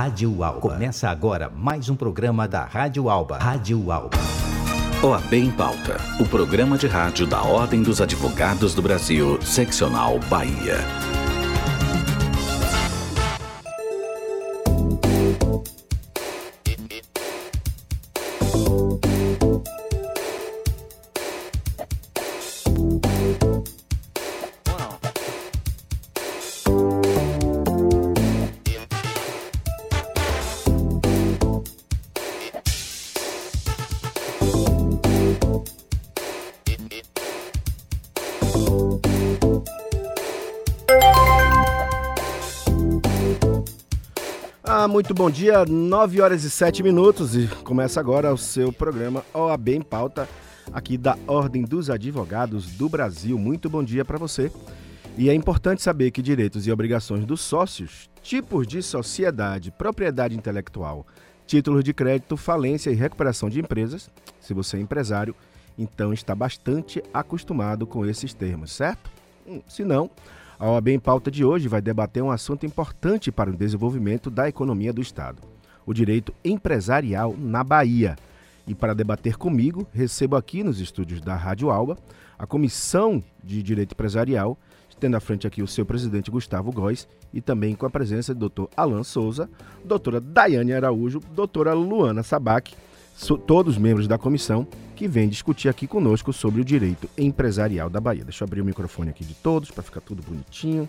Rádio Alba. Começa agora mais um programa da Rádio Alba. Rádio Alba. OAB em Pauta, o programa de rádio da Ordem dos Advogados do Brasil, seccional Bahia. Muito bom dia, 9 horas e 7 minutos e começa agora o seu programa OAB em Pauta, aqui da Ordem dos Advogados do Brasil. Muito bom dia para você. E é importante saber que direitos e obrigações dos sócios, tipos de sociedade, propriedade intelectual, títulos de crédito, falência e recuperação de empresas, se você é empresário, então está bastante acostumado com esses termos, certo? Hum, se não, a OAB em pauta de hoje vai debater um assunto importante para o desenvolvimento da economia do Estado: o direito empresarial na Bahia. E para debater comigo, recebo aqui nos estúdios da Rádio Alba a Comissão de Direito Empresarial, tendo à frente aqui o seu presidente Gustavo Góes e também com a presença do Dr. Alan Souza, doutora Daiane Araújo, doutora Luana Sabac, todos membros da comissão que vem discutir aqui conosco sobre o direito empresarial da Bahia. Deixa eu abrir o microfone aqui de todos para ficar tudo bonitinho.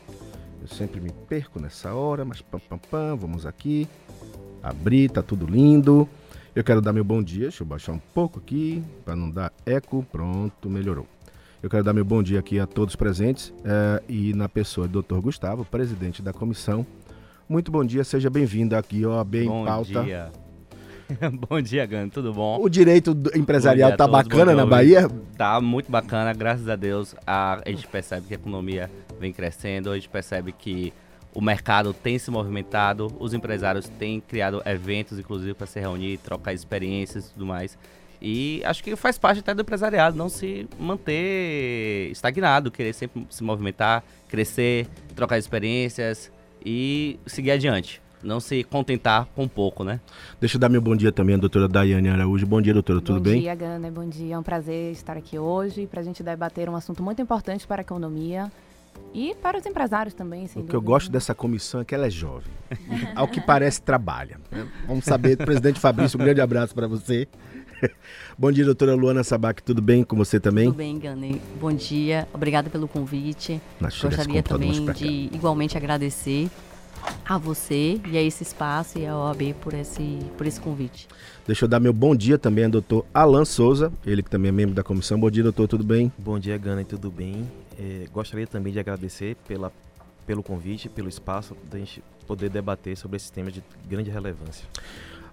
Eu sempre me perco nessa hora, mas pam, pam, pam, vamos aqui. Abrir, tá tudo lindo. Eu quero dar meu bom dia, deixa eu baixar um pouco aqui para não dar eco. Pronto, melhorou. Eu quero dar meu bom dia aqui a todos presentes é, e na pessoa do Dr. Gustavo, presidente da comissão. Muito bom dia, seja bem-vindo aqui ao AB em Pauta. Bom dia. bom dia, Gano, tudo bom? O direito empresarial tá bacana na Bahia? Tá muito bacana, graças a Deus. A, a gente percebe que a economia vem crescendo, a gente percebe que o mercado tem se movimentado, os empresários têm criado eventos, inclusive, para se reunir, trocar experiências e tudo mais. E acho que faz parte até do empresariado não se manter estagnado, querer sempre se movimentar, crescer, trocar experiências e seguir adiante não se contentar com pouco, né? Deixa eu dar meu bom dia também à doutora Daiane Araújo. Bom dia, doutora, tudo bem? Bom dia, Gana, bom dia. É um prazer estar aqui hoje para a gente debater um assunto muito importante para a economia e para os empresários também, O que eu gosto dessa comissão é que ela é jovem. Ao que parece, trabalha. Vamos saber, presidente Fabrício, um grande abraço para você. Bom dia, doutora Luana Sabac, tudo bem com você também? Tudo bem, Gane. Bom dia, obrigada pelo convite. Gostaria também de igualmente agradecer a você e a esse espaço e a OAB por esse, por esse convite. Deixa eu dar meu bom dia também ao doutor Alan Souza, ele que também é membro da comissão. Bom dia, doutor, tudo bem? Bom dia, Gana, tudo bem? É, gostaria também de agradecer pela, pelo convite, pelo espaço, da gente poder debater sobre esse tema de grande relevância.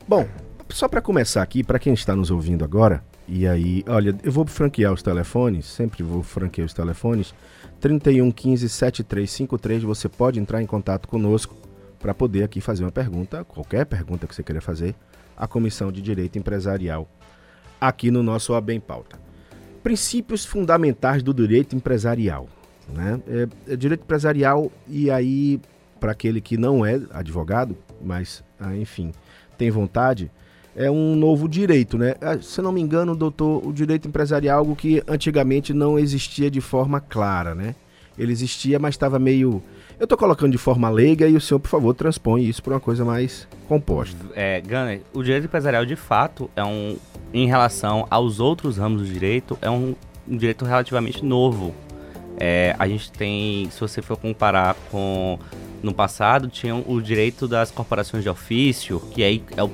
Bom, só para começar aqui, para quem está nos ouvindo agora, e aí, olha, eu vou franquear os telefones, sempre vou franquear os telefones. 31 15 7353, você pode entrar em contato conosco para poder aqui fazer uma pergunta, qualquer pergunta que você queira fazer, à Comissão de Direito Empresarial, aqui no nosso OAB em Pauta. Princípios fundamentais do direito empresarial. Né? É, é direito empresarial, e aí, para aquele que não é advogado, mas, ah, enfim, tem vontade, é um novo direito, né? Ah, se não me engano, doutor, o direito empresarial é algo que antigamente não existia de forma clara, né? Ele existia, mas estava meio eu estou colocando de forma leiga e o senhor, por favor, transpõe isso para uma coisa mais composta. É, Gunner, o direito empresarial, de fato, é um, em relação aos outros ramos do direito, é um, um direito relativamente novo. É, a gente tem, se você for comparar com no passado, tinha o direito das corporações de ofício, que aí é o,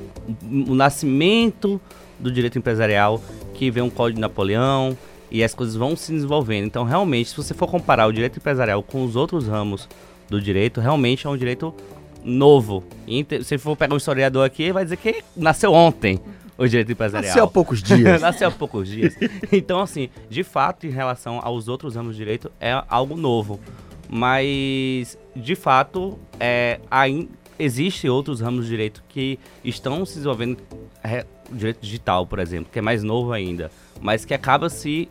o nascimento do direito empresarial, que vem um Código de Napoleão, e as coisas vão se desenvolvendo. Então, realmente, se você for comparar o direito empresarial com os outros ramos do direito, realmente é um direito novo. E se for pegar um historiador aqui, vai dizer que nasceu ontem o direito empresarial. Nasceu há poucos dias. nasceu há poucos dias. Então, assim, de fato, em relação aos outros ramos do direito, é algo novo. Mas, de fato, é, ainda existe outros ramos do direito que estão se desenvolvendo, é, direito digital, por exemplo, que é mais novo ainda, mas que acaba se,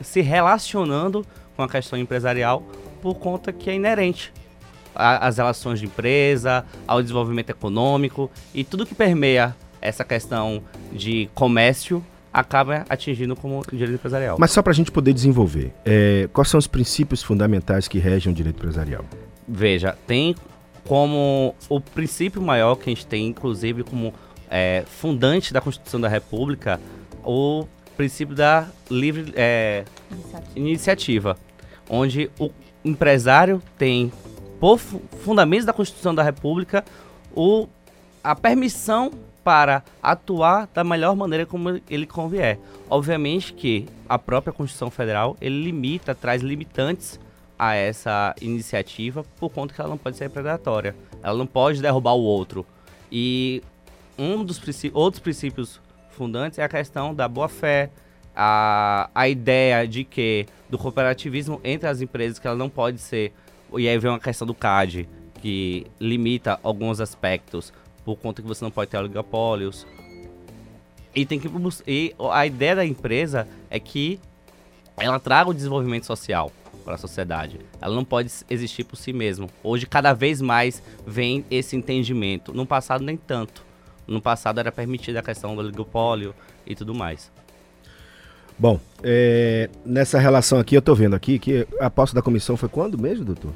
se relacionando com a questão empresarial por conta que é inerente as relações de empresa, ao desenvolvimento econômico e tudo que permeia essa questão de comércio acaba atingindo como direito empresarial. Mas só para a gente poder desenvolver, é, quais são os princípios fundamentais que regem o direito empresarial? Veja, tem como o princípio maior que a gente tem, inclusive como é, fundante da Constituição da República, o princípio da livre é, iniciativa. iniciativa, onde o empresário tem, por fundamentos da Constituição da República, o, a permissão para atuar da melhor maneira como ele convier. Obviamente que a própria Constituição Federal ele limita, traz limitantes a essa iniciativa por conta que ela não pode ser predatória. Ela não pode derrubar o outro. E um dos outros princípios fundantes é a questão da boa-fé, a, a ideia de que do cooperativismo entre as empresas que ela não pode ser e aí vem uma questão do CAD que limita alguns aspectos por conta que você não pode ter oligopólios. E tem que e a ideia da empresa é que ela traga o desenvolvimento social para a sociedade. Ela não pode existir por si mesma. Hoje cada vez mais vem esse entendimento. No passado nem tanto. No passado era permitida a questão do oligopólio e tudo mais. Bom, é, nessa relação aqui, eu estou vendo aqui que a posse da comissão foi quando mesmo, doutor?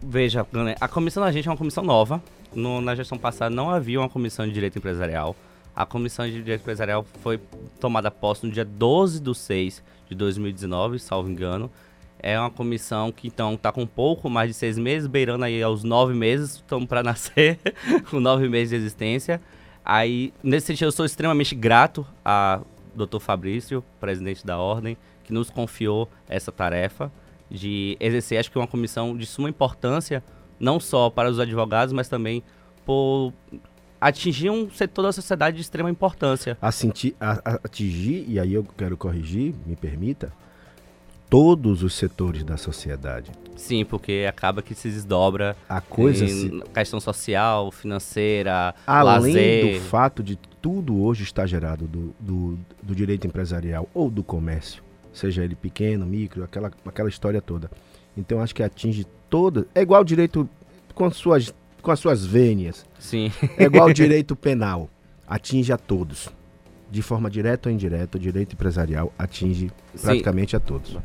Veja, a comissão da gente é uma comissão nova. No, na gestão passada não havia uma comissão de direito empresarial. A comissão de direito empresarial foi tomada posse no dia 12 de 6 de 2019, salvo engano. É uma comissão que então está com pouco mais de seis meses, beirando aí aos nove meses, estamos para nascer, com nove meses de existência. Aí, nesse sentido, eu sou extremamente grato a Dr. Fabrício, presidente da Ordem, que nos confiou essa tarefa de exercer, acho que uma comissão de suma importância, não só para os advogados, mas também por atingir um setor da sociedade de extrema importância. Atingir, atingir e aí eu quero corrigir, me permita, todos os setores da sociedade. Sim, porque acaba que se desdobra a coisa em se... questão social, financeira, além lazer. do fato de tudo hoje estar gerado do, do, do, direito empresarial ou do comércio, seja ele pequeno, micro, aquela, aquela história toda. Então acho que atinge toda. É igual o direito com suas, com as suas vênias. Sim. É igual o direito penal. Atinge a todos de forma direta ou indireta, o direito empresarial atinge Sim. praticamente a todos.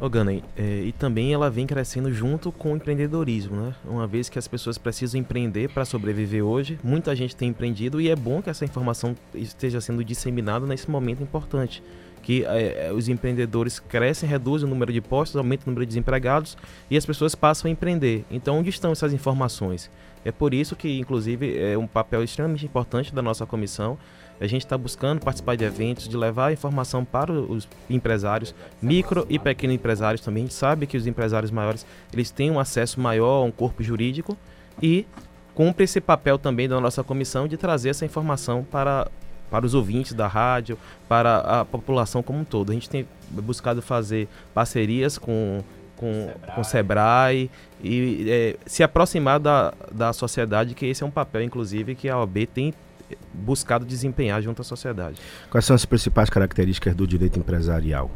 Ô Gunner, é, e também ela vem crescendo junto com o empreendedorismo, né? Uma vez que as pessoas precisam empreender para sobreviver hoje, muita gente tem empreendido e é bom que essa informação esteja sendo disseminada nesse momento importante. Que é, é os empreendedores crescem, reduzem o número de postos, aumentam o número de desempregados e as pessoas passam a empreender. Então, onde estão essas informações? É por isso que, inclusive, é um papel extremamente importante da nossa comissão a gente está buscando participar de eventos, de levar informação para os empresários, micro e pequenos empresários também. A gente sabe que os empresários maiores eles têm um acesso maior a um corpo jurídico e cumpre esse papel também da nossa comissão de trazer essa informação para, para os ouvintes da rádio, para a população como um todo. A gente tem buscado fazer parcerias com com, Sebrae. com o Sebrae e é, se aproximar da, da sociedade, que esse é um papel, inclusive, que a OAB tem buscado desempenhar junto à sociedade. Quais são as principais características do direito empresarial?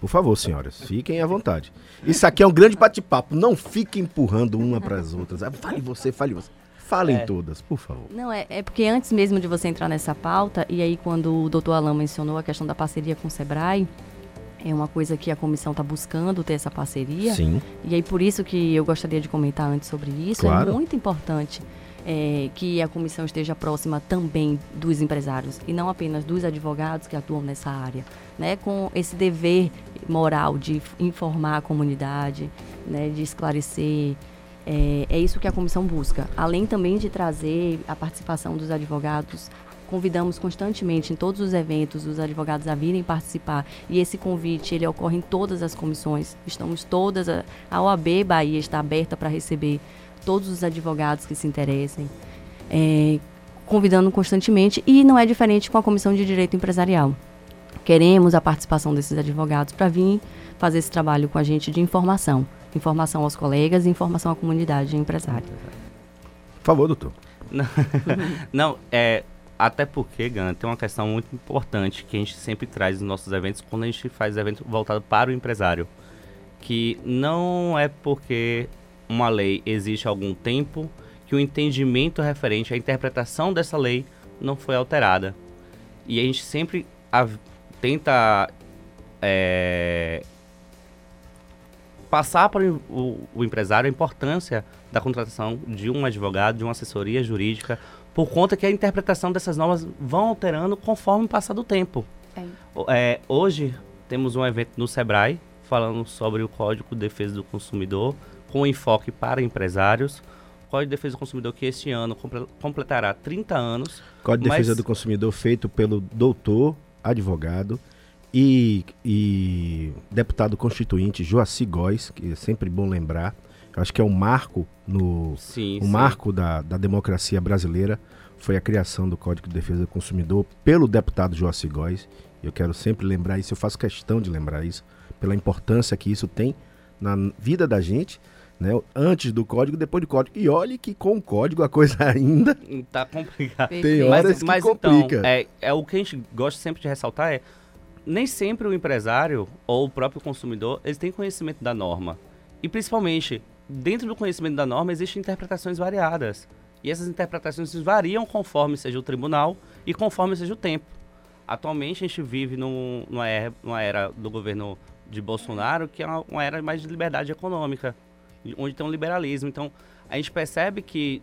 Por favor, senhoras, fiquem à vontade. Isso aqui é um grande bate-papo. Não fique empurrando uma para as outras. Ah, fale você, fale você. Falem é. todas, por favor. Não, é, é porque antes mesmo de você entrar nessa pauta, e aí quando o doutor Alain mencionou a questão da parceria com o Sebrae, é uma coisa que a comissão está buscando ter essa parceria. Sim. E aí por isso que eu gostaria de comentar antes sobre isso. É claro. É muito importante é, que a comissão esteja próxima também dos empresários e não apenas dos advogados que atuam nessa área, né, com esse dever moral de informar a comunidade, né, de esclarecer. É, é isso que a comissão busca, além também de trazer a participação dos advogados convidamos constantemente em todos os eventos os advogados a virem participar e esse convite ele ocorre em todas as comissões. Estamos todas a, a OAB Bahia está aberta para receber todos os advogados que se interessem, é, convidando constantemente, e não é diferente com a Comissão de Direito Empresarial. Queremos a participação desses advogados para vir fazer esse trabalho com a gente de informação. Informação aos colegas e informação à comunidade empresária. Por favor, doutor. Não, não é, até porque, Gana, tem uma questão muito importante que a gente sempre traz nos nossos eventos quando a gente faz evento voltado para o empresário. Que não é porque uma lei existe há algum tempo, que o entendimento referente à interpretação dessa lei não foi alterada. E a gente sempre tenta é, passar para o, o, o, empresário a importância da contratação de um advogado, de uma assessoria jurídica, por conta que a interpretação dessas normas vão alterando conforme o passar do tempo. É. É, hoje temos um evento no Sebrae falando sobre o Código de Defesa do Consumidor, com enfoque para empresários. Código de Defesa do Consumidor que este ano completará 30 anos. Código de Defesa do Consumidor feito pelo doutor, advogado e, e deputado constituinte Joaci Góes, que é sempre bom lembrar. Eu acho que é um marco no sim, um sim. marco da, da democracia brasileira foi a criação do Código de Defesa do Consumidor pelo deputado Joaci Góes. Eu quero sempre lembrar isso, eu faço questão de lembrar isso, pela importância que isso tem na vida da gente, né? Antes do código, depois do código. E olhe que com o código a coisa ainda tá complicada. Tem horas mas, que mas complica. Então, é, é o que a gente gosta sempre de ressaltar é nem sempre o empresário ou o próprio consumidor eles têm conhecimento da norma. E principalmente, dentro do conhecimento da norma existem interpretações variadas. E essas interpretações variam conforme seja o tribunal e conforme seja o tempo. Atualmente a gente vive num, numa, era, numa era do governo de Bolsonaro que é uma, uma era mais de liberdade econômica onde tem um liberalismo. Então, a gente percebe que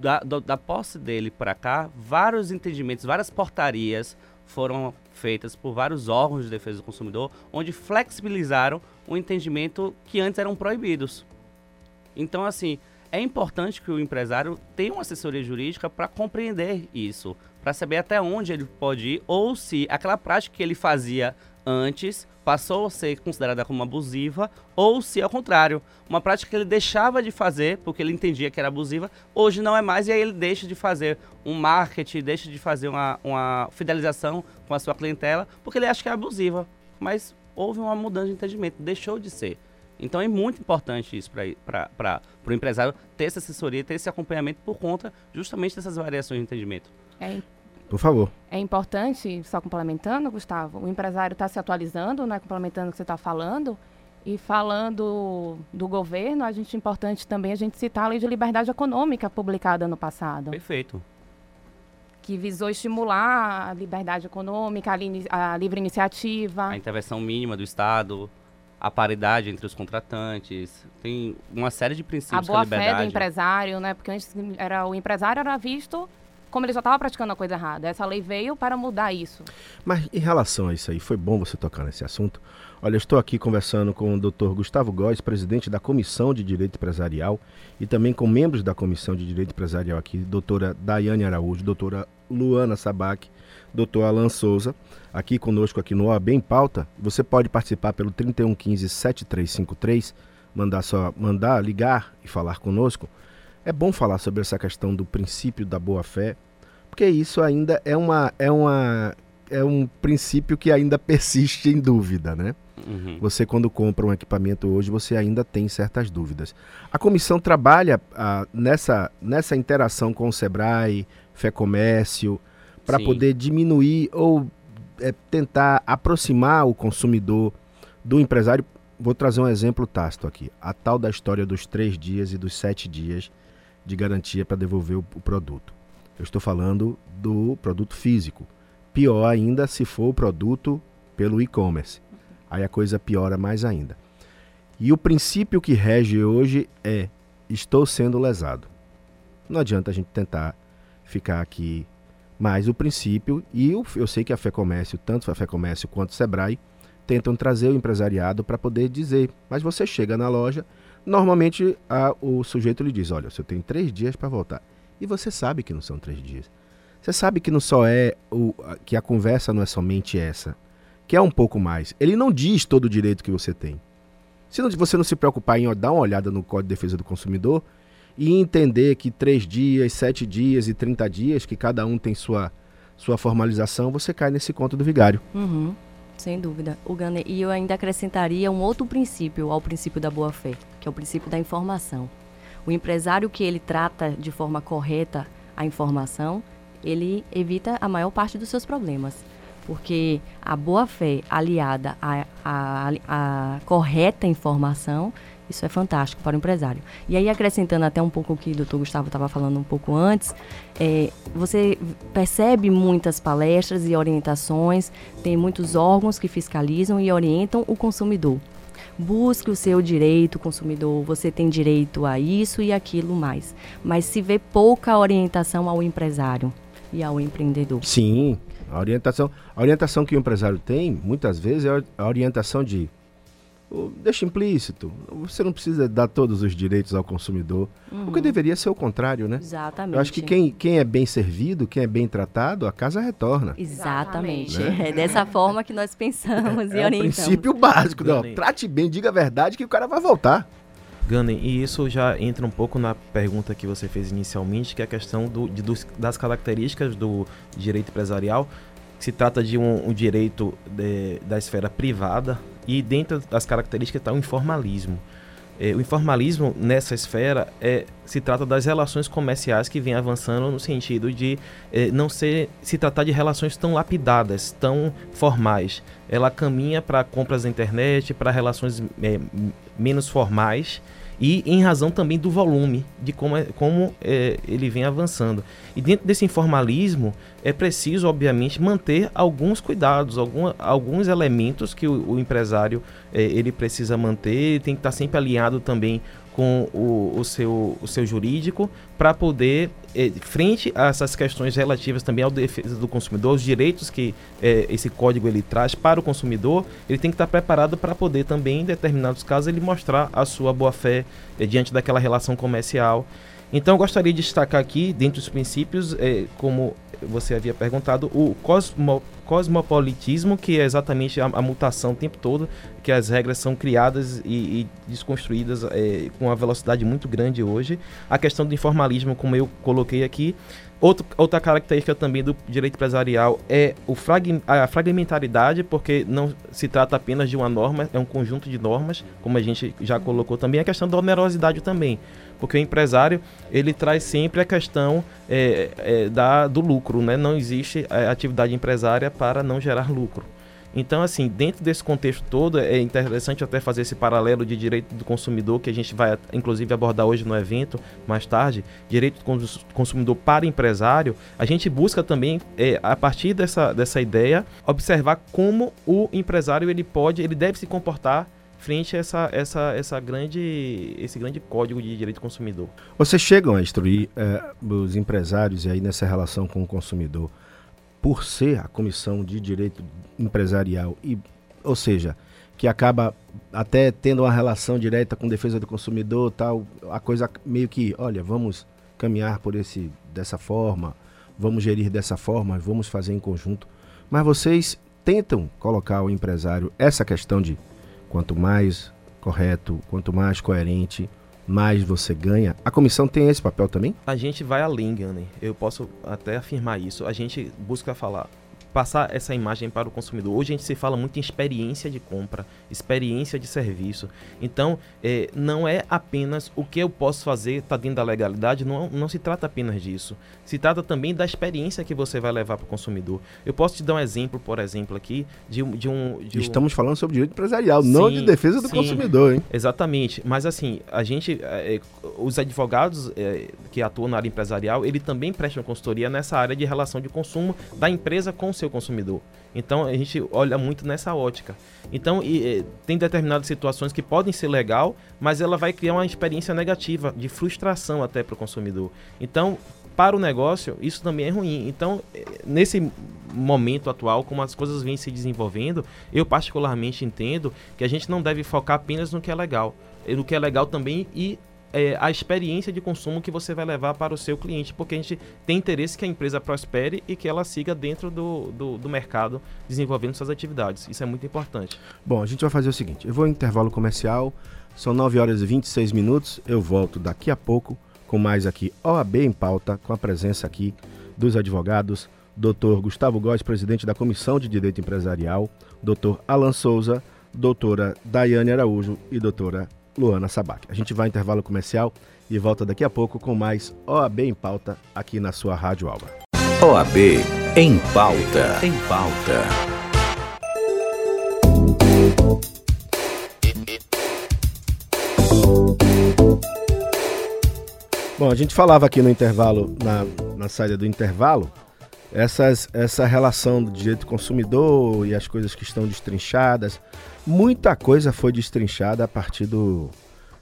da, da, da posse dele para cá, vários entendimentos, várias portarias foram feitas por vários órgãos de defesa do consumidor, onde flexibilizaram o entendimento que antes eram proibidos. Então, assim, é importante que o empresário tenha uma assessoria jurídica para compreender isso, para saber até onde ele pode ir ou se aquela prática que ele fazia antes passou a ser considerada como abusiva, ou se ao contrário, uma prática que ele deixava de fazer porque ele entendia que era abusiva, hoje não é mais, e aí ele deixa de fazer um marketing, deixa de fazer uma, uma fidelização com a sua clientela, porque ele acha que é abusiva. Mas houve uma mudança de entendimento, deixou de ser. Então é muito importante isso para o empresário ter essa assessoria, ter esse acompanhamento por conta justamente dessas variações de entendimento. É por favor. É importante, só complementando, Gustavo, o empresário está se atualizando, né, complementando o que você está falando, e falando do governo, a gente é importante também a gente citar a Lei de Liberdade Econômica publicada no passado. Perfeito. Que visou estimular a liberdade econômica, a, li a livre iniciativa. A intervenção mínima do Estado, a paridade entre os contratantes, tem uma série de princípios a boa fé do empresário, né? Porque antes era o empresário era visto como ele já estava praticando a coisa errada. Essa lei veio para mudar isso. Mas em relação a isso aí, foi bom você tocar nesse assunto. Olha, estou aqui conversando com o Dr. Gustavo Góes, presidente da Comissão de Direito Empresarial, e também com membros da Comissão de Direito Empresarial aqui, doutora Daiane Araújo, doutora Luana Sabac, doutor Alan Souza, aqui conosco aqui no OAB em Pauta. Você pode participar pelo 3115 7353, mandar só mandar, ligar e falar conosco. É bom falar sobre essa questão do princípio da boa-fé, porque isso ainda é, uma, é, uma, é um princípio que ainda persiste em dúvida, né? Uhum. Você, quando compra um equipamento hoje, você ainda tem certas dúvidas. A comissão trabalha ah, nessa, nessa interação com o Sebrae, Fé Comércio, para poder diminuir ou é, tentar aproximar o consumidor do empresário. Vou trazer um exemplo tácito aqui. A tal da história dos três dias e dos sete dias de garantia para devolver o, o produto. Eu estou falando do produto físico. Pior ainda se for o produto pelo e-commerce. Aí a coisa piora mais ainda. E o princípio que rege hoje é: estou sendo lesado. Não adianta a gente tentar ficar aqui. Mas o princípio, e eu, eu sei que a Fé Comércio, tanto a Fé Comércio quanto o Sebrae, tentam trazer o empresariado para poder dizer. Mas você chega na loja, Normalmente a, o sujeito lhe diz: Olha, você tem três dias para voltar. E você sabe que não são três dias. Você sabe que não só é o, que a conversa não é somente essa, que é um pouco mais. Ele não diz todo o direito que você tem. Se não, você não se preocupar em dar uma olhada no Código de Defesa do Consumidor e entender que três dias, sete dias e trinta dias, que cada um tem sua, sua formalização, você cai nesse conto do vigário. Uhum. Sem dúvida. O Gane, e eu ainda acrescentaria um outro princípio ao princípio da boa-fé, que é o princípio da informação. O empresário que ele trata de forma correta a informação, ele evita a maior parte dos seus problemas. porque a boa-fé aliada à, à, à correta informação isso é fantástico para o empresário. E aí, acrescentando até um pouco o que o doutor Gustavo estava falando um pouco antes, é, você percebe muitas palestras e orientações, tem muitos órgãos que fiscalizam e orientam o consumidor. Busque o seu direito, consumidor, você tem direito a isso e aquilo mais. Mas se vê pouca orientação ao empresário e ao empreendedor. Sim, a orientação, a orientação que o empresário tem, muitas vezes, é a orientação de deixa implícito. Você não precisa dar todos os direitos ao consumidor. Uhum. O que deveria ser o contrário, né? Exatamente. Eu acho que quem, quem é bem servido, quem é bem tratado, a casa retorna. Exatamente. Né? É dessa forma que nós pensamos é, e é orientamos. É o princípio básico. Não, trate bem, diga a verdade que o cara vai voltar. Gunning, e isso já entra um pouco na pergunta que você fez inicialmente, que é a questão do, de, dos, das características do direito empresarial. Se trata de um, um direito de, da esfera privada, e dentro das características está o informalismo. É, o informalismo nessa esfera é, se trata das relações comerciais que vem avançando no sentido de é, não ser, se tratar de relações tão lapidadas, tão formais. Ela caminha para compras na internet, para relações é, menos formais e em razão também do volume, de como, é, como é, ele vem avançando. E dentro desse informalismo, é preciso, obviamente, manter alguns cuidados, algum, alguns elementos que o, o empresário é, ele precisa manter, tem que estar sempre alinhado também com o, o, seu, o seu jurídico para poder, eh, frente a essas questões relativas também à defesa do consumidor, os direitos que eh, esse código ele traz para o consumidor, ele tem que estar preparado para poder também, em determinados casos, ele mostrar a sua boa-fé eh, diante daquela relação comercial. Então, eu gostaria de destacar aqui, dentro dos princípios, como você havia perguntado, o cosmo, cosmopolitismo, que é exatamente a, a, mutação o tempo todo, que as regras são criadas e, e desconstruídas é, com uma velocidade muito grande hoje. A questão do informalismo, como eu coloquei aqui. Outro, outra característica também do direito empresarial é o frag, a fragmentaridade, porque não se trata apenas de uma norma, é um conjunto de normas, como a gente já colocou também. A questão da onerosidade também porque o empresário ele traz sempre a questão é, é, da, do lucro, né? Não existe é, atividade empresária para não gerar lucro. Então, assim, dentro desse contexto todo, é interessante até fazer esse paralelo de direito do consumidor, que a gente vai, inclusive, abordar hoje no evento, mais tarde, direito do consumidor para empresário. A gente busca também, é, a partir dessa, dessa ideia, observar como o empresário ele pode, ele deve se comportar frente a essa, essa, essa grande, esse grande código de direito do consumidor. Vocês chegam a instruir é, os empresários e aí nessa relação com o consumidor por ser a comissão de direito empresarial e, ou seja, que acaba até tendo uma relação direta com defesa do consumidor, tal, a coisa meio que, olha, vamos caminhar por esse dessa forma, vamos gerir dessa forma, vamos fazer em conjunto. Mas vocês tentam colocar ao empresário essa questão de Quanto mais correto, quanto mais coerente, mais você ganha. A comissão tem esse papel também? A gente vai além, Gane. Eu posso até afirmar isso. A gente busca falar passar essa imagem para o consumidor. Hoje a gente se fala muito em experiência de compra, experiência de serviço. Então, é, não é apenas o que eu posso fazer está dentro da legalidade, não, não se trata apenas disso. Se trata também da experiência que você vai levar para o consumidor. Eu posso te dar um exemplo, por exemplo, aqui, de, de um. De Estamos um... falando sobre direito empresarial, sim, não de defesa do sim, consumidor, hein? Exatamente. Mas assim, a gente. É, os advogados é, que atuam na área empresarial, ele também prestam consultoria nessa área de relação de consumo da empresa com o seu consumidor. Então a gente olha muito nessa ótica. Então e, e, tem determinadas situações que podem ser legal, mas ela vai criar uma experiência negativa, de frustração até para o consumidor. Então para o negócio isso também é ruim. Então nesse momento atual, como as coisas vêm se desenvolvendo, eu particularmente entendo que a gente não deve focar apenas no que é legal, no que é legal também e é, a experiência de consumo que você vai levar para o seu cliente, porque a gente tem interesse que a empresa prospere e que ela siga dentro do, do, do mercado desenvolvendo suas atividades. Isso é muito importante. Bom, a gente vai fazer o seguinte: eu vou em intervalo comercial, são 9 horas e 26 minutos, eu volto daqui a pouco com mais aqui OAB em pauta, com a presença aqui dos advogados, Dr. Gustavo Góes, presidente da Comissão de Direito Empresarial, Dr. Alan Souza, doutora Daiane Araújo e doutora Luana Sabac. A gente vai intervalo comercial e volta daqui a pouco com mais OAB em pauta aqui na sua Rádio Alba. OAB em pauta. Em pauta. Bom, a gente falava aqui no intervalo, na, na saída do intervalo, essas, essa relação do direito do consumidor e as coisas que estão destrinchadas. Muita coisa foi destrinchada a partir do,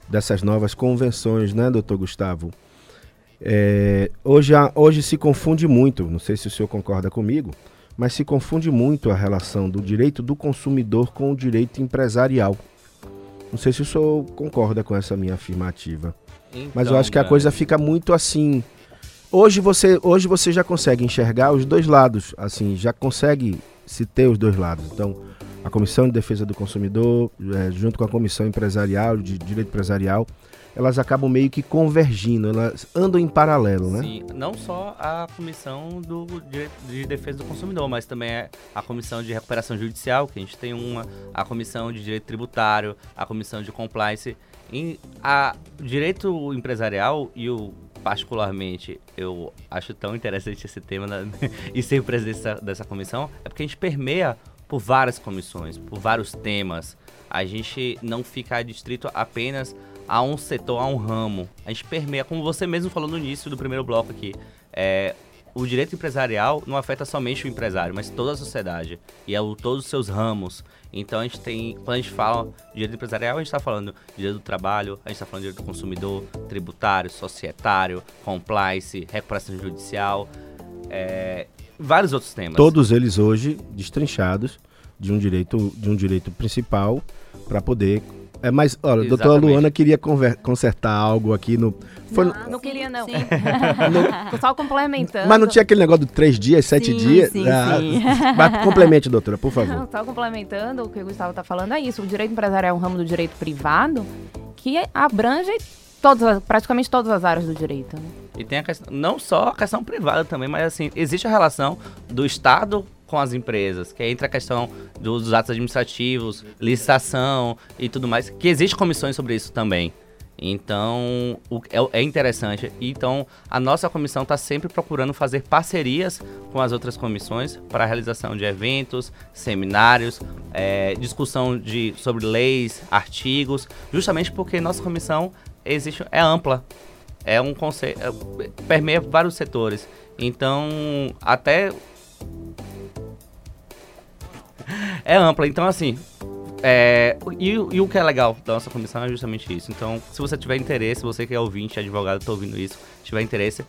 dessas novas convenções, né, doutor Gustavo? É, hoje, hoje se confunde muito, não sei se o senhor concorda comigo, mas se confunde muito a relação do direito do consumidor com o direito empresarial. Não sei se o senhor concorda com essa minha afirmativa. Então, mas eu acho que a coisa fica muito assim. Hoje você, hoje você já consegue enxergar os dois lados, assim, já consegue se ter os dois lados. Então, a Comissão de Defesa do Consumidor, é, junto com a Comissão Empresarial, de Direito Empresarial, elas acabam meio que convergindo, elas andam em paralelo, né? Sim, não só a Comissão do Direito de Defesa do Consumidor, mas também é a Comissão de Recuperação Judicial, que a gente tem uma, a Comissão de Direito Tributário, a Comissão de Compliance. Em, a direito empresarial e o particularmente eu acho tão interessante esse tema né? e ser presidente dessa, dessa comissão é porque a gente permeia por várias comissões, por vários temas. A gente não fica distrito apenas a um setor, a um ramo. A gente permeia, como você mesmo falou no início do primeiro bloco aqui, é, o direito empresarial não afeta somente o empresário, mas toda a sociedade e é o, todos os seus ramos. Então a gente tem, quando a gente fala de direito empresarial, a gente está falando de direito do trabalho, a gente está falando direito do consumidor, tributário, societário, compliance, recuperação judicial. É, vários outros temas. Todos eles hoje destrinchados de um direito, de um direito principal para poder é, mas, olha, a doutora Luana queria consertar algo aqui no. Foi não, não queria, não. no... Só complementando. Mas não tinha aquele negócio de três dias, sete sim, dias? Sim, ah, sim. Mas complemente, doutora, por favor. Não, só complementando o que o Gustavo está falando, é isso. O direito empresarial é um ramo do direito privado que abrange todas, praticamente todas as áreas do direito. Né? E tem a questão, não só a questão privada também, mas assim, existe a relação do Estado com as empresas, que entra a questão dos atos administrativos, licitação e tudo mais, que existe comissões sobre isso também. Então, o, é, é, interessante. Então, a nossa comissão está sempre procurando fazer parcerias com as outras comissões para a realização de eventos, seminários, é, discussão de, sobre leis, artigos, justamente porque nossa comissão existe, é ampla. É um conceito, é, permeia vários setores. Então, até é ampla. Então, assim, é, e, e, o que é legal da nossa comissão é justamente isso. Então, se você tiver interesse, você que é ouvinte, advogado, está ouvindo isso, tiver interesse,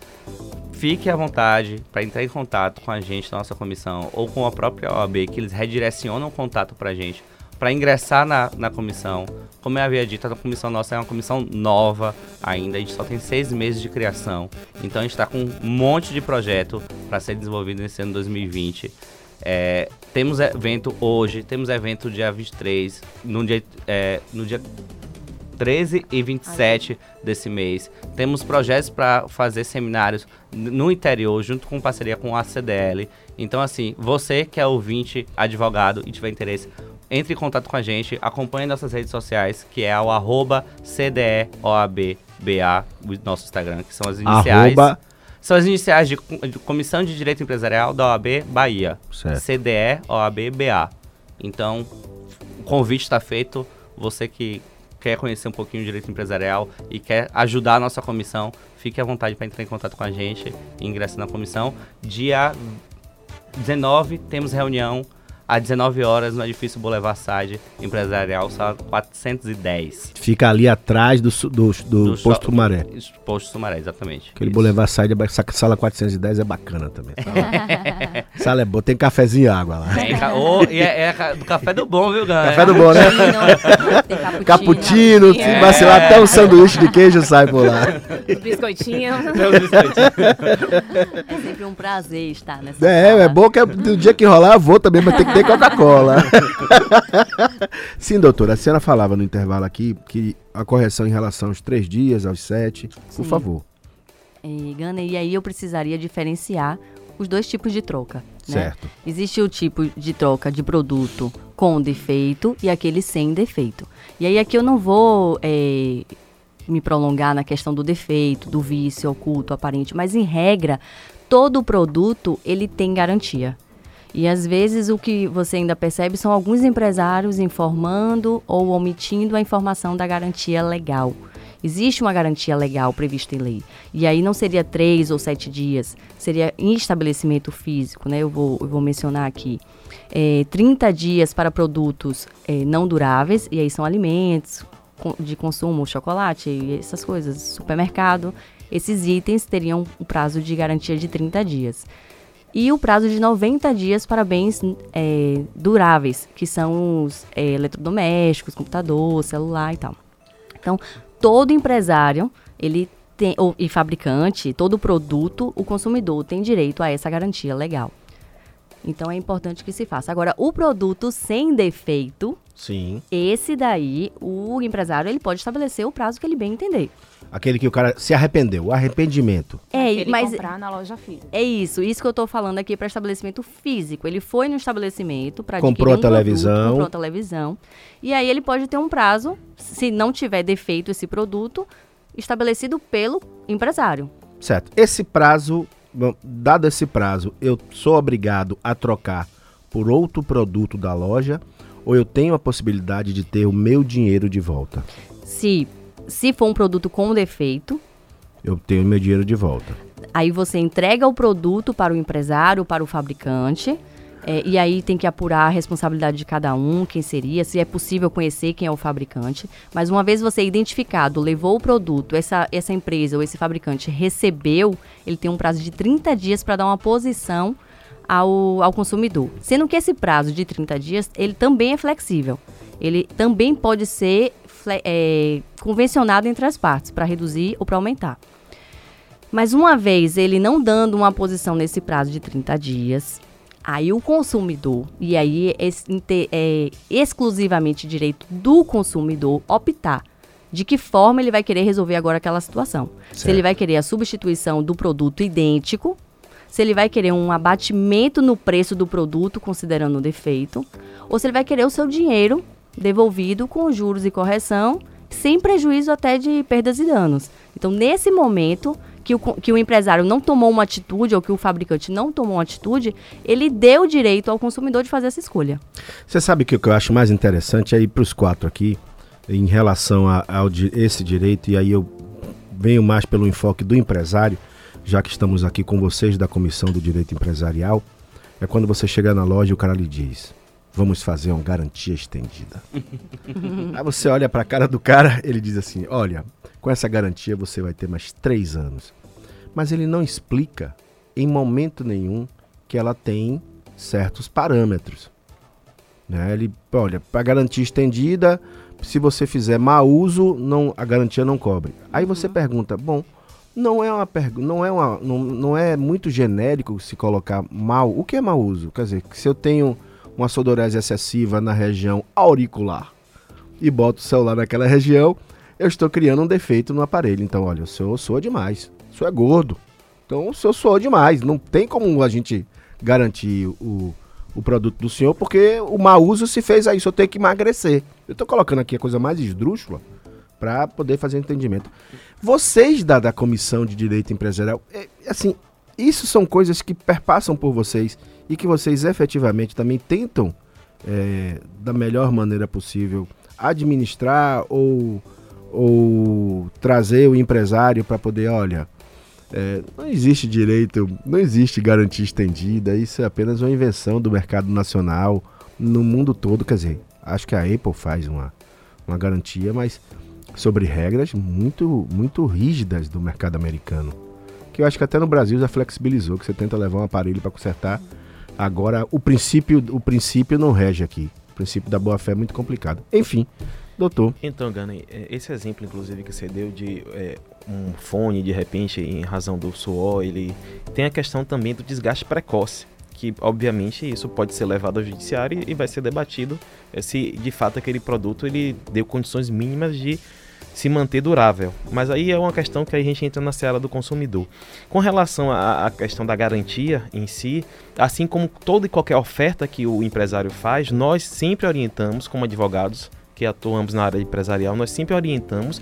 fique à vontade para entrar em contato com a gente da nossa comissão ou com a própria OAB, que eles redirecionam o contato para a gente para ingressar na, na comissão. Como eu havia dito, a comissão nossa é uma comissão nova ainda, a gente só tem seis meses de criação. Então a gente está com um monte de projeto para ser desenvolvido nesse ano 2020. É, temos evento hoje, temos evento dia 23, no dia, é, no dia 13 e 27 desse mês. Temos projetos para fazer seminários no interior, junto com parceria com a CDL. Então, assim, você que é ouvinte, advogado e tiver interesse, entre em contato com a gente, acompanhe nossas redes sociais, que é o arroba CDEOABBA, o nosso Instagram, que são as iniciais. Arroba... São as iniciais de, de, Comissão de Direito Empresarial da OAB Bahia. Certo. CDE OAB BA. Então, o convite está feito. Você que quer conhecer um pouquinho de direito empresarial e quer ajudar a nossa comissão, fique à vontade para entrar em contato com a gente e ingressar na comissão. Dia 19 temos reunião às 19 horas no edifício Boulevard Side Empresarial, sala 410. Fica ali atrás do, do, do, do Posto Sumaré. Posto Sumaré, exatamente. Aquele isso. Boulevard Side, sala 410 é bacana também. Sala, sala é boa, tem cafezinho e água lá. Tem, oh, e é, é, do café do bom, viu, galera? Café do bom, né? Cappuccino, cappuccino é. vacilar até um sanduíche de queijo sai por lá. Biscoitinho. é sempre um prazer estar nessa É, sala. é bom que no dia que rolar, eu vou também, mas tem que ter Coca-Cola. Sim, doutora, a senhora falava no intervalo aqui que a correção em relação aos três dias, aos sete, Sim. por favor. É, Gana, e aí eu precisaria diferenciar os dois tipos de troca. Né? Certo. Existe o tipo de troca de produto com defeito e aquele sem defeito. E aí aqui eu não vou é, me prolongar na questão do defeito, do vício oculto, aparente, mas em regra, todo produto ele tem garantia. E às vezes o que você ainda percebe são alguns empresários informando ou omitindo a informação da garantia legal. Existe uma garantia legal prevista em lei. E aí não seria três ou sete dias, seria em estabelecimento físico, né? Eu vou, eu vou mencionar aqui. É, 30 dias para produtos é, não duráveis, e aí são alimentos de consumo, chocolate, essas coisas, supermercado. Esses itens teriam um prazo de garantia de 30 dias e o prazo de 90 dias para bens é, duráveis, que são os é, eletrodomésticos, computador, celular e tal. Então, todo empresário, ele tem, ou, e fabricante, todo produto, o consumidor tem direito a essa garantia legal. Então é importante que se faça. Agora, o produto sem defeito, Sim. esse daí, o empresário ele pode estabelecer o prazo que ele bem entender. Aquele que o cara se arrependeu, o arrependimento. É, Ele mas comprar na loja física. é isso, isso que eu tô falando aqui para estabelecimento físico. Ele foi no estabelecimento para Comprou um a televisão. produto, comprou a televisão. E aí ele pode ter um prazo, se não tiver defeito esse produto, estabelecido pelo empresário. Certo. Esse prazo, bom, dado esse prazo, eu sou obrigado a trocar por outro produto da loja ou eu tenho a possibilidade de ter o meu dinheiro de volta? Se se for um produto com defeito, Eu tenho o meu dinheiro de volta. aí você entrega o produto para o empresário, para o fabricante. é, e aí tem que apurar a responsabilidade de cada um, quem seria, se é possível conhecer quem é o fabricante. Mas uma vez você identificado, levou o produto, essa, essa empresa ou esse fabricante recebeu, ele tem um prazo de 30 dias para dar uma posição ao, ao consumidor. Sendo que esse prazo de 30 dias, ele também é flexível. Ele também pode ser é, convencionado entre as partes, para reduzir ou para aumentar. Mas uma vez ele não dando uma posição nesse prazo de 30 dias, aí o consumidor, e aí é, exclusivamente direito do consumidor optar de que forma ele vai querer resolver agora aquela situação. Se Certo. ele vai querer a substituição do produto idêntico, se ele vai querer um abatimento no preço do produto, considerando o defeito, ou se ele vai querer o seu dinheiro devolvido com juros e correção, sem prejuízo até de perdas e danos. Então, nesse momento que o, que o empresário não tomou uma atitude, ou que o fabricante não tomou uma atitude, ele deu direito ao consumidor de fazer essa escolha. Você sabe que o que eu acho mais interessante é ir para os quatro aqui, em relação a, di- esse direito, e aí eu venho mais pelo enfoque do empresário, já que estamos aqui com vocês da Comissão do Direito Empresarial, é quando você chega na loja e o cara lhe diz, vamos fazer uma garantia estendida. aí você olha para a cara do cara, ele diz assim, olha, com essa garantia você vai ter mais três anos. Mas ele não explica em momento nenhum que ela tem certos parâmetros. Né? Ele, olha, para garantia estendida, se você fizer mau uso, não, a garantia não cobre. Aí você pergunta, bom, não é uma pergu- não é uma, não, não é muito genérico se colocar mal. O que é mau uso? Quer dizer, se eu tenho uma sudorese excessiva na região auricular e boto o celular naquela região, eu estou criando um defeito no aparelho. Então, olha, o senhor soa demais. O senhor é gordo. Então, o senhor soa demais. Não tem como a gente garantir o, o produto do senhor, porque o mau uso se fez aí, o senhor tem que emagrecer. Eu estou colocando aqui a coisa mais esdrúxula para poder fazer entendimento. Vocês da, da Comissão de Direito Empresarial, é, assim, isso são coisas que perpassam por vocês e que vocês efetivamente também tentam, é, da melhor maneira possível, administrar ou, ou trazer o empresário para poder, olha, é, não existe direito, não existe garantia estendida, isso é apenas uma invenção do mercado nacional no mundo todo. Quer dizer, acho que a Apple faz uma, uma garantia, mas sobre regras muito, muito rígidas do mercado americano. Que eu acho que até no Brasil já flexibilizou, que você tenta levar um aparelho para consertar. Agora, o princípio, o princípio não rege aqui. O princípio da boa-fé é muito complicado. Enfim, doutor. Então, Gani, é, esse exemplo, inclusive, que você deu de é, um fone, de repente, em razão do suor, ele tem a questão também do desgaste precoce, que, obviamente, isso pode ser levado ao judiciário e vai ser debatido é, se, de fato, aquele produto ele deu condições mínimas de se manter durável. Mas aí é uma questão que a gente entra na seara do consumidor. Com relação à, à questão da garantia em si, assim como toda e qualquer oferta que o empresário faz, nós sempre orientamos, como advogados, que atuamos na área empresarial, nós sempre orientamos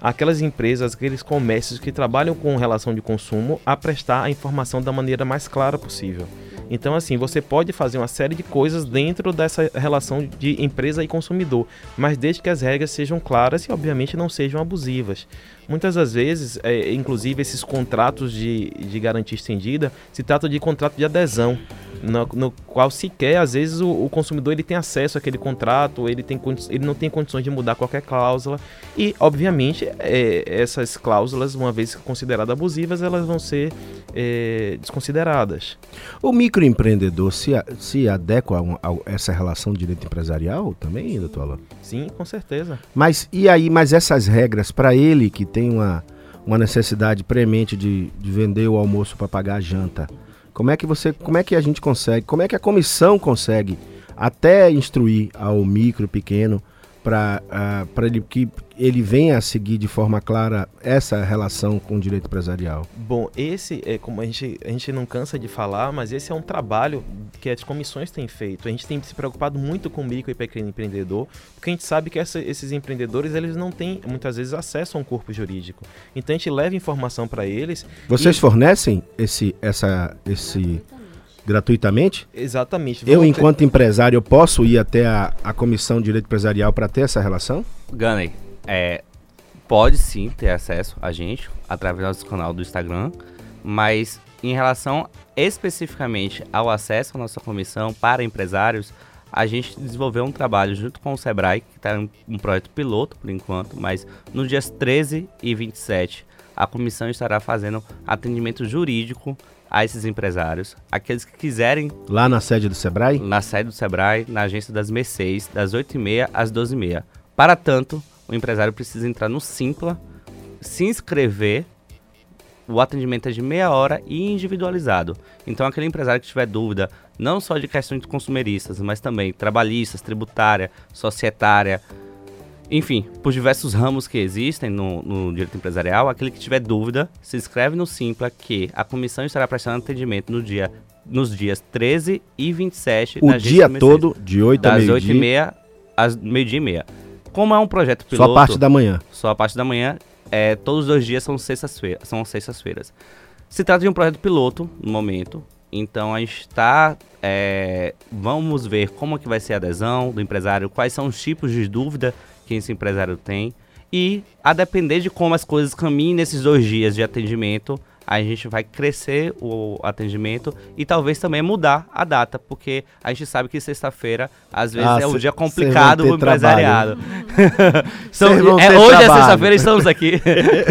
aquelas empresas, aqueles comércios que trabalham com relação de consumo a prestar a informação da maneira mais clara possível. Então, assim, você pode fazer uma série de coisas dentro dessa relação de empresa e consumidor, mas desde que as regras sejam claras e, obviamente, não sejam abusivas. Muitas das vezes, é, inclusive esses contratos de, de garantia estendida, se trata de contrato de adesão, no, no qual sequer, às vezes, o, o, consumidor ele tem acesso àquele contrato, ele, tem, ele não tem condições de mudar qualquer cláusula. E, obviamente, é, essas cláusulas, uma vez consideradas abusivas, elas vão ser é, desconsideradas. O microempreendedor se, se adequa a, a, essa relação de direito empresarial também, doutor Alain? Sim, com certeza. Mas e aí, mas essas regras, para ele que tem uma, uma necessidade premente de, de vender o almoço para pagar a janta, como é que você, como é que a gente consegue, como é que a comissão consegue até instruir ao micro, pequeno, para uh, ele que ele venha a seguir de forma clara essa relação com o direito empresarial? Bom, esse é como a gente, a gente não cansa de falar, mas esse é um trabalho que as comissões têm feito. A gente tem se preocupado muito com o micro e pequeno empreendedor, porque a gente sabe que essa, esses empreendedores eles não têm muitas vezes acesso a um corpo jurídico. Então a gente leva informação para eles. Vocês e... fornecem esse essa esse gratuitamente? Exatamente. Eu, enquanto ter... empresário, eu posso ir até a, a Comissão de Direito Empresarial para ter essa relação? Gunny, é, pode sim ter acesso a gente através do nosso canal do Instagram, mas em relação especificamente ao acesso à nossa comissão para empresários, a gente desenvolveu um trabalho junto com o Sebrae, que está um, um projeto piloto por enquanto, mas nos dias 13 e 27 a comissão estará fazendo atendimento jurídico a esses empresários, aqueles que quiserem. Lá na sede do Sebrae? Na sede do Sebrae, na agência das Mercedes, das 8h30 às 12h30. Para tanto, o empresário precisa entrar no Simpla, se inscrever. O atendimento é de meia hora e individualizado. Então, aquele empresário que tiver dúvida, não só de questões consumeristas, mas também trabalhistas, tributária, societária, enfim, por diversos ramos que existem no, no, direito empresarial, aquele que tiver dúvida, se inscreve no Simpla que a comissão estará prestando atendimento no dia, nos dias 13 e 27. O dia todo, de 8 a meio-dia? Das 8 e meia às meio-dia e meia. Como é um projeto piloto... Só a parte da manhã? Só a parte da manhã. É, todos os dois dias são sextas-feiras. São sextas-feiras. Se trata de um projeto piloto, no momento. Então a gente está... É, vamos ver como que vai ser a adesão do empresário, quais são os tipos de dúvida que esse empresário tem. E a depender de como as coisas caminhem nesses dois dias de atendimento, a gente vai crescer o atendimento e talvez também mudar a data, porque a gente sabe que sexta-feira às vezes ah, é um dia complicado o empresariado. São, é, hoje é sexta-feira estamos aqui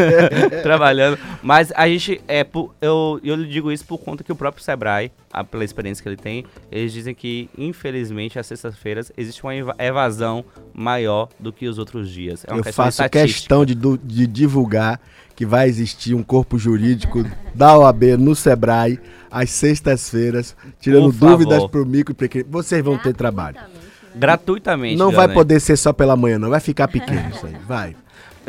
trabalhando, mas a gente é eu eu lhe digo isso por conta que o próprio Sebrae, a, pela experiência que ele tem, eles dizem que infelizmente às sextas-feiras existe uma evasão maior do que os outros dias. É eu faço questão de, de divulgar que vai existir um corpo jurídico da OAB no Sebrae às sextas-feiras, tirando dúvidas para o micro e pequeno. Vocês vão ter trabalho. Gratuitamente. Não vai poder ser só pela manhã, não. Vai ficar pequeno isso aí. Vai.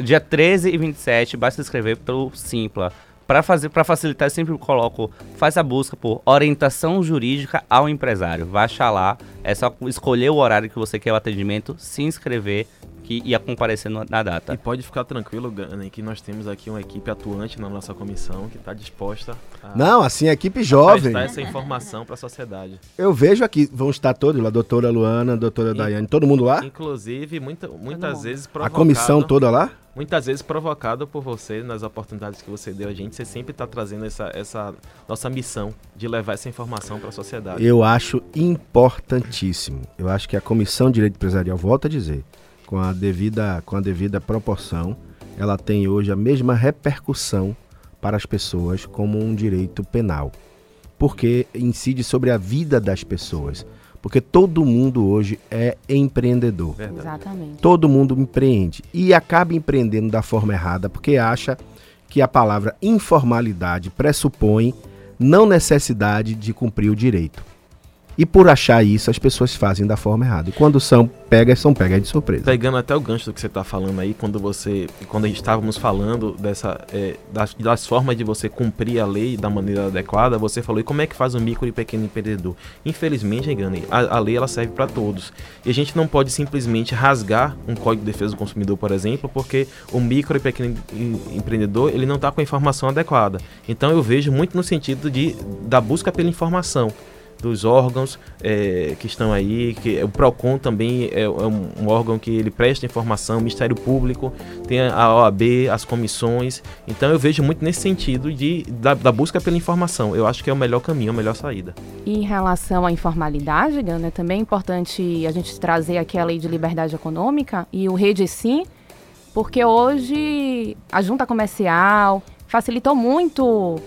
Dia 13 e 27, basta escrever pelo Simpla. Para fazer, para facilitar, eu sempre coloco, faz a busca por orientação jurídica ao empresário. Vai achar lá, é só escolher o horário que você quer o atendimento, se inscrever que ia comparecer na data. E pode ficar tranquilo, Gane, que nós temos aqui uma equipe atuante na nossa comissão que está disposta a. Não, assim, a equipe jovem. dar essa informação para a sociedade. Eu vejo aqui, vão estar todos lá, a doutora Luana, a doutora e, Daiane, todo mundo lá? Inclusive, muita, muitas vezes provocado. A comissão toda lá? Muitas vezes provocado por você, nas oportunidades que você deu a gente, você sempre está trazendo essa, essa nossa missão de levar essa informação para a sociedade. Eu acho importantíssimo. Eu acho que a Comissão de Direito Empresarial, volta a dizer, com a devida, com a devida proporção, ela tem hoje a mesma repercussão para as pessoas como um direito penal, porque incide sobre a vida das pessoas. Porque todo mundo hoje é empreendedor. Verdade. Exatamente. Todo mundo empreende e acaba empreendendo da forma errada porque acha que a palavra informalidade pressupõe não necessidade de cumprir o direito. E por achar isso, as pessoas fazem da forma errada. E quando são pegas, são pegas de surpresa. Pegando até o gancho do que você está falando aí, quando você. Quando estávamos falando dessa. É, das, das, formas de você cumprir a lei da maneira adequada, você falou, e como é que faz o micro e pequeno empreendedor? Infelizmente, engane, a, a lei ela serve para todos. E a gente não pode simplesmente rasgar um código de defesa do consumidor, por exemplo, porque o micro e pequeno empreendedor ele não está com a informação adequada. Então eu vejo muito no sentido de, da busca pela informação dos órgãos é, que estão aí, que o Procon também é, é um, um, órgão que ele presta informação, o Ministério Público, tem a OAB, as comissões. Então eu vejo muito nesse sentido de, da, da busca pela informação. Eu acho que é o melhor caminho, a melhor saída. E em relação à informalidade, Gana, é também importante a gente trazer aqui a lei de liberdade econômica e o Rede Sim, porque hoje a junta comercial facilitou muito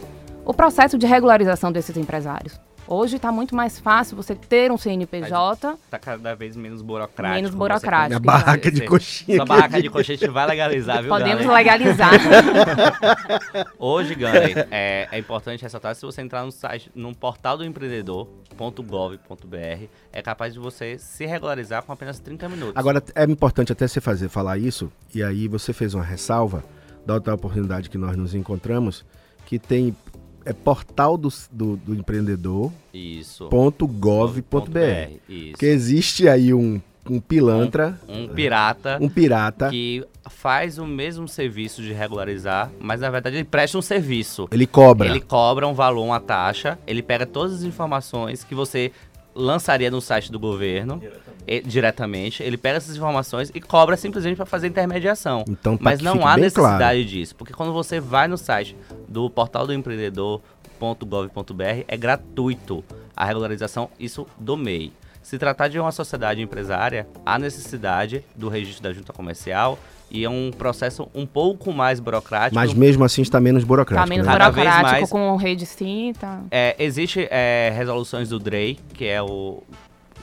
o processo de regularização desses empresários. Hoje está muito mais fácil você ter um CNPJ. Está cada vez menos burocrático. Menos burocrático. A barraca de coxinha. Sua barraca de coxinha a gente vai legalizar, viu, Podemos legalizar. Hoje, Gunley, é, é importante ressaltar, se você entrar no site, no portal do empreendedor.gov.br, é capaz de você se regularizar com apenas 30 minutos. Agora, é importante até você fazer, falar isso, e aí você fez uma ressalva da outra oportunidade que nós nos encontramos, que tem é portal do, do, do empreendedor. Isso. Ponto gov. Ponto br. Isso. Porque existe aí um, um pilantra. Um, um, pirata. Um pirata. Que faz o mesmo serviço de regularizar, mas na verdade ele presta um serviço. Ele cobra. Ele cobra um valor, uma taxa. Ele pega todas as informações que você lançaria no site do governo diretamente. E, diretamente. Ele pega essas informações e cobra simplesmente para fazer intermediação. Então, tá Mas não há necessidade claro. disso, porque quando você vai no site do portal do empreendedor.gov.br é gratuito a regularização isso do MEI. Se tratar de uma sociedade empresária, há necessidade do registro da junta comercial e é um processo um pouco mais burocrático. Mas mesmo assim está menos burocrático. Está menos né? burocrático mais, com o rede sim, tá. É, existe é, resoluções do DREI, que é o,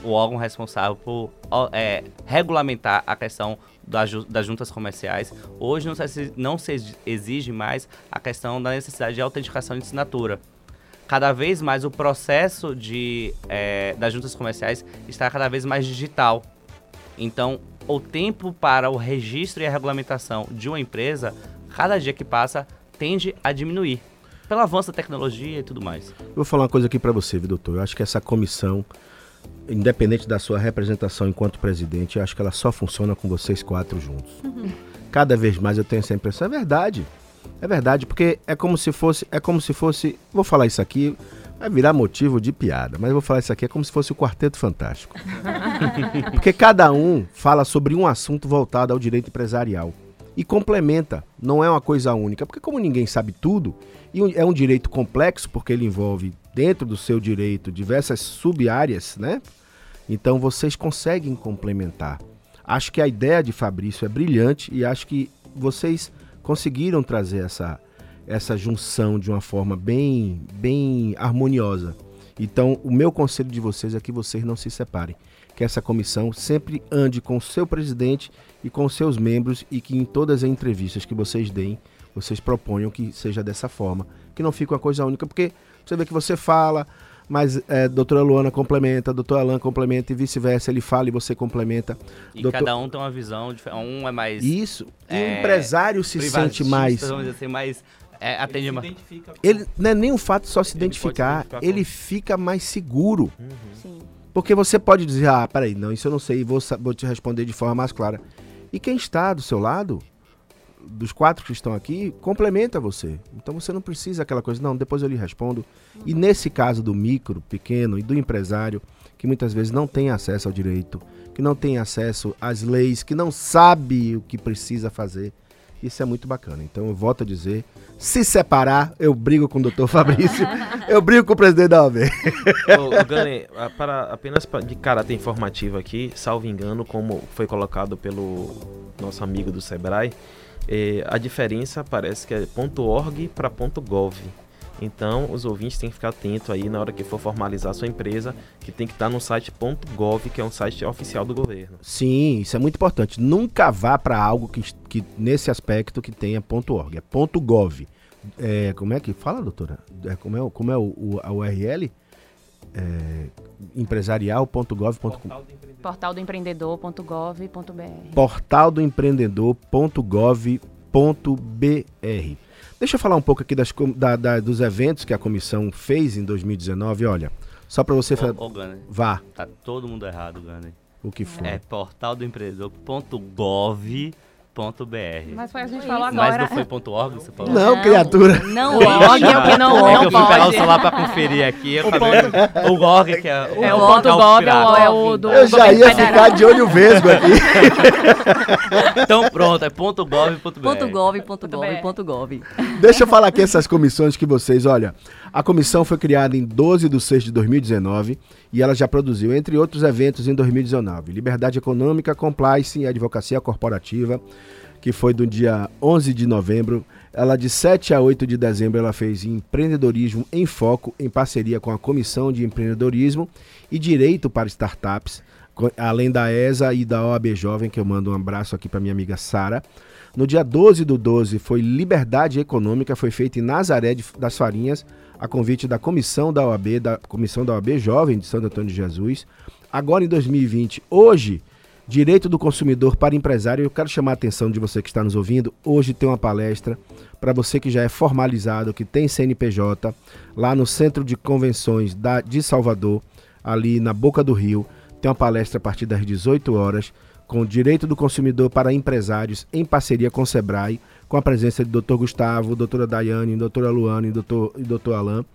o órgão responsável por é, regulamentar a questão das, das juntas comerciais. Hoje não se, não se exige mais a questão da necessidade de autenticação de assinatura cada vez mais o processo de, é, das juntas comerciais está cada vez mais digital. Então, o tempo para o registro e a regulamentação de uma empresa, cada dia que passa, tende a diminuir. Pelo avanço da tecnologia e tudo mais. Eu vou falar uma coisa aqui para você, viu, doutor? Eu acho que essa comissão, independente da sua representação enquanto presidente, eu acho que ela só funciona com vocês quatro juntos. Uhum. Cada vez mais eu tenho essa impressão. É verdade. É verdade, porque é como se fosse, é como se fosse, vou falar isso aqui, vai virar motivo de piada, mas eu vou falar isso aqui é como se fosse o Quarteto Fantástico. Porque cada um fala sobre um assunto voltado ao direito empresarial e complementa, não é uma coisa única, porque como ninguém sabe tudo, e é um direito complexo porque ele envolve dentro do seu direito diversas sub-áreas, né? Então vocês conseguem complementar. Acho que a ideia de Fabrício é brilhante e acho que vocês conseguiram trazer essa essa junção de uma forma bem, bem harmoniosa. Então, o meu conselho de vocês é que vocês não se separem, que essa comissão sempre ande com o seu presidente e com os seus membros e que em todas as entrevistas que vocês deem, vocês proponham que seja dessa forma, que não fique uma coisa única, porque você vê que você fala, mas é, doutora Luana complementa, doutor Alan complementa e vice-versa, ele fala e você complementa. E doutor... cada um tem uma visão, um é mais... Isso, e é, o empresário se sente mais... Vamos dizer assim, mais é, atende ele, ele não é nem o fato de só se identificar, ele, identificar ele fica mais seguro. Uhum. Porque você pode dizer, ah, peraí, não, isso eu não sei, vou, vou te responder de forma mais clara. E quem está do seu lado, dos quatro que estão aqui, complementa você. Então você não precisa aquela coisa, não, depois eu lhe respondo. Uhum. E nesse caso do micro, pequeno e do empresário, que muitas vezes não tem acesso ao direito, que não tem acesso às leis, que não sabe o que precisa fazer, isso é muito bacana. Então eu volto a dizer, se separar, eu brigo com o doutor Fabrício, eu brigo com o presidente da OAB. Ô, Gane, para, apenas de caráter informativo aqui, salvo engano, como foi colocado pelo nosso amigo do Sebrae, eh, a diferença parece que é .org para .gov. Então, os ouvintes têm que ficar atentos aí na hora que for formalizar a sua empresa, que tem que estar no site .gov, que é um site oficial do governo. Sim, isso é muito importante. Nunca vá para algo que, que nesse aspecto que tenha .org, é .gov. É, como é que fala, doutora? É, como é, como é o, o, a URL? é, empresarial.gov.com. Portal do empreendedor.gov.br. Portal do empreendedor.gov.br. Deixa eu falar um pouco aqui das, da, da, dos eventos que a comissão fez em 2019. Olha, só para você falar. Vá. Tá todo mundo errado, Gane. O que foi? É portaldoempreendedor.gov.br mas foi a gente falou agora. Mas não foi ponto .org, você falou? Não, criatura. Não, o org é o que não, não, é eu fui pegar o celular pra conferir aqui. O, ponto, o org que é... O, é o ponto .gov é o do Eu já ia ficar de olho vesgo aqui. então pronto, é ponto .gov.br. Ponto .gov, Deixa eu falar aqui essas comissões que vocês, olha, a comissão foi criada em 12 de 6 de 2019 e ela já produziu, entre outros eventos, em 2019, Liberdade Econômica, Compliance e Advocacia Corporativa, que foi do dia 11 de novembro. Ela de 7 a 8 de dezembro ela fez empreendedorismo em foco em parceria com a Comissão de Empreendedorismo e Direito para Startups, além da ESA e da OAB Jovem, que eu mando um abraço aqui para minha amiga Sara. No dia 12 do 12 foi Liberdade Econômica, foi feita em Nazaré das Farinhas, a convite da comissão da OAB, da comissão da OAB Jovem de Santo Antônio de Jesus. Agora em 2020, hoje, Direito do consumidor para empresário. Eu quero chamar a atenção de você que está nos ouvindo. Hoje tem uma palestra para você que já é formalizado, que tem CNPJ, lá no Centro de Convenções da, de Salvador, ali na Boca do Rio. Tem uma palestra a partir das 18 horas com Direito do Consumidor para Empresários, em parceria com o Sebrae, com a presença de Dr. Gustavo, doutora Daiane, doutora Luane e doutor, e doutor Alain.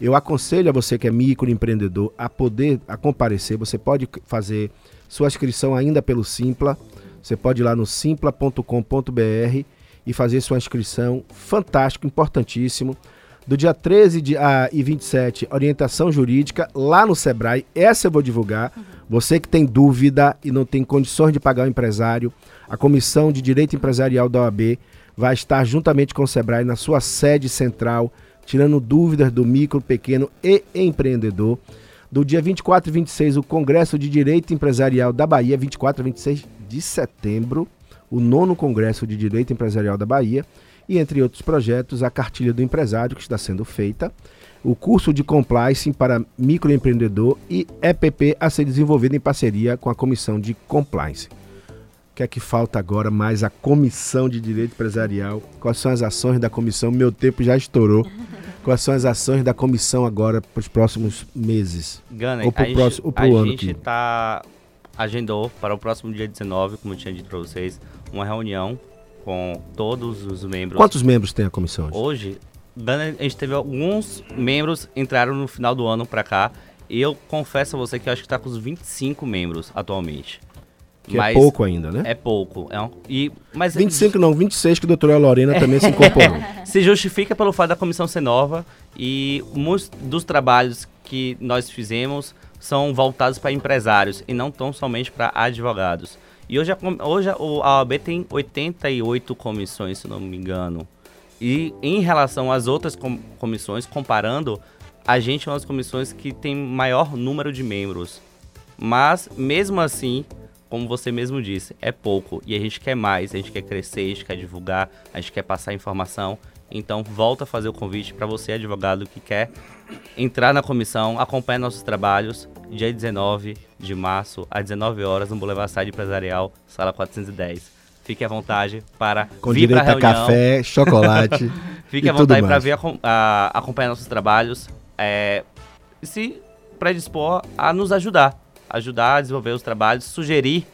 Eu aconselho a você que é microempreendedor a poder a comparecer. Você pode fazer sua inscrição ainda pelo Simpla. Você pode ir lá no simpla.com.br e fazer sua inscrição. Fantástico, importantíssimo. Do dia 13 de, a, e 27, orientação jurídica lá no Sebrae. Essa eu vou divulgar. Você que tem dúvida e não tem condições de pagar o empresário, a Comissão de Direito Empresarial da OAB vai estar juntamente com o Sebrae na sua sede central, tirando dúvidas do micro, pequeno e empreendedor do dia 24 e 26, o Congresso de Direito Empresarial da Bahia, 24 e 26 de setembro, o nono Congresso de Direito Empresarial da Bahia, e entre outros projetos, a Cartilha do Empresário, que está sendo feita, o curso de Compliance para microempreendedor e EPP a ser desenvolvido em parceria com a Comissão de Compliance. O que é que falta agora mais a Comissão de Direito Empresarial? Quais são as ações da comissão? Meu tempo já estourou. Quais são as ações da comissão agora para os próximos meses? Gana, ou para o próximo pro A gente está agendou para o próximo dia 19, como eu tinha dito para vocês, uma reunião com todos os membros. Quantos membros tem a comissão hoje? Hoje, a gente teve alguns membros entraram no final do ano para cá. E eu confesso a você que eu acho que está com os 25 membros atualmente. Que é mas é pouco ainda, né? É pouco. É um, e, mas 25 não, 26 que a doutora Lorena é. também se incorporou. se justifica pelo fato da comissão ser nova e muitos dos trabalhos que nós fizemos são voltados para empresários e não tão somente para advogados. E hoje, a, hoje a OAB tem 88 comissões, se não me engano. E em relação às outras com, comissões, comparando, a gente é uma das comissões que tem maior número de membros. Mas, mesmo assim, como você mesmo disse, é pouco e a gente quer mais, a gente quer crescer, a gente quer divulgar, a gente quer passar informação. Então, volta a fazer o convite para você, advogado, que quer entrar na comissão, acompanhar nossos trabalhos, dia 19 de março, às 19 horas, no Boulevard Side Empresarial, sala 410. Fique à vontade para Com vir para a café, chocolate. Fique à vontade para vir a, a, acompanhar nossos trabalhos é, e se predispor a nos ajudar ajudar a desenvolver os trabalhos, sugerir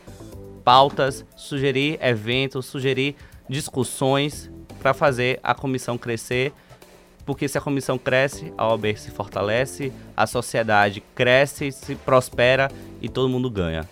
pautas, sugerir eventos, sugerir discussões para fazer a comissão crescer, porque se a comissão cresce, a OAB se fortalece, a sociedade cresce, se prospera e todo mundo ganha.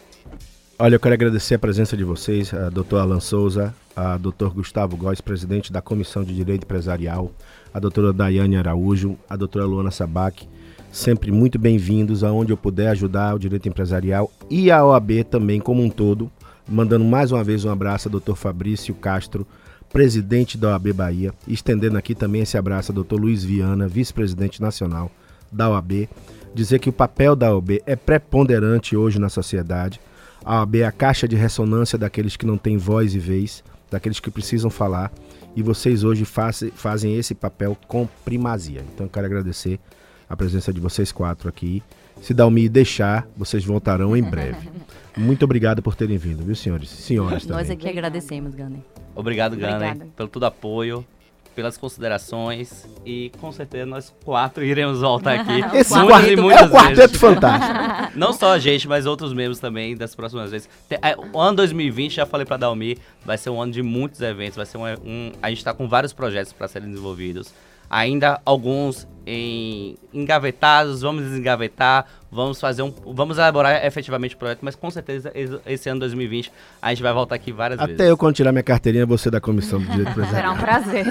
Olha, eu quero agradecer a presença de vocês, a doutor Alan Souza, a doutor Gustavo Góes, presidente da Comissão de Direito Empresarial, a doutora Daiane Araújo, a doutora Luana Sabac, sempre muito bem-vindos aonde eu puder ajudar o direito empresarial e a OAB também como um todo. Mandando mais uma vez um abraço ao Dr. Fabrício Castro, presidente da OAB Bahia, estendendo aqui também esse abraço ao Dr. Luiz Viana, vice-presidente nacional da OAB. Dizer que o papel da OAB é preponderante hoje na sociedade. A OAB é a caixa de ressonância daqueles que não têm voz e vez, daqueles que precisam falar. E vocês hoje faz, fazem esse papel com primazia. Então eu quero agradecer a presença de vocês quatro aqui. Se Dalmi deixar, vocês voltarão em breve. Muito obrigado por terem vindo, viu, senhores? Senhoras também. Nós aqui agradecemos, Gane. Obrigado, Gane, pelo todo apoio pelas considerações e com certeza nós quatro iremos voltar aqui. Esse muitas quarteto, e muitas é o quarteto vezes. fantástico. Não só a gente, mas outros membros também das próximas vezes. É, o ano 2020, já falei para Dalmi, vai ser um ano de muitos eventos, vai ser um, um a gente está com vários projetos para serem desenvolvidos ainda alguns em, engavetados, vamos desengavetar, vamos fazer um, vamos elaborar efetivamente o projeto, mas com certeza esse ano 2020 a gente vai voltar aqui várias Até vezes. Até eu quando tirar minha carteirinha, você da Comissão do Direito Empresarial. Será um prazer.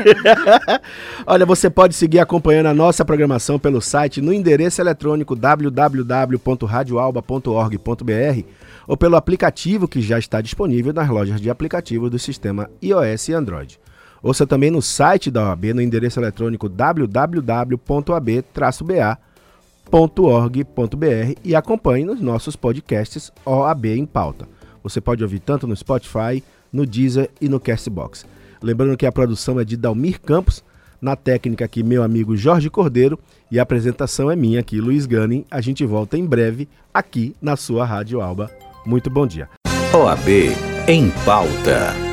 Olha, você pode seguir acompanhando a nossa programação pelo site no endereço eletrônico www.radioalba.org.br ou pelo aplicativo que já está disponível nas lojas de aplicativos do sistema iOS e Android. Ouça também no site da OAB no endereço eletrônico www.ab-ba.org.br e acompanhe nos nossos podcasts OAB em Pauta. Você pode ouvir tanto no Spotify, no Deezer e no Castbox. Lembrando que a produção é de Dalmir Campos, na técnica aqui meu amigo Jorge Cordeiro e a apresentação é minha aqui, Luiz Gani. A gente volta em breve aqui na sua Rádio Alba. Muito bom dia. OAB em Pauta.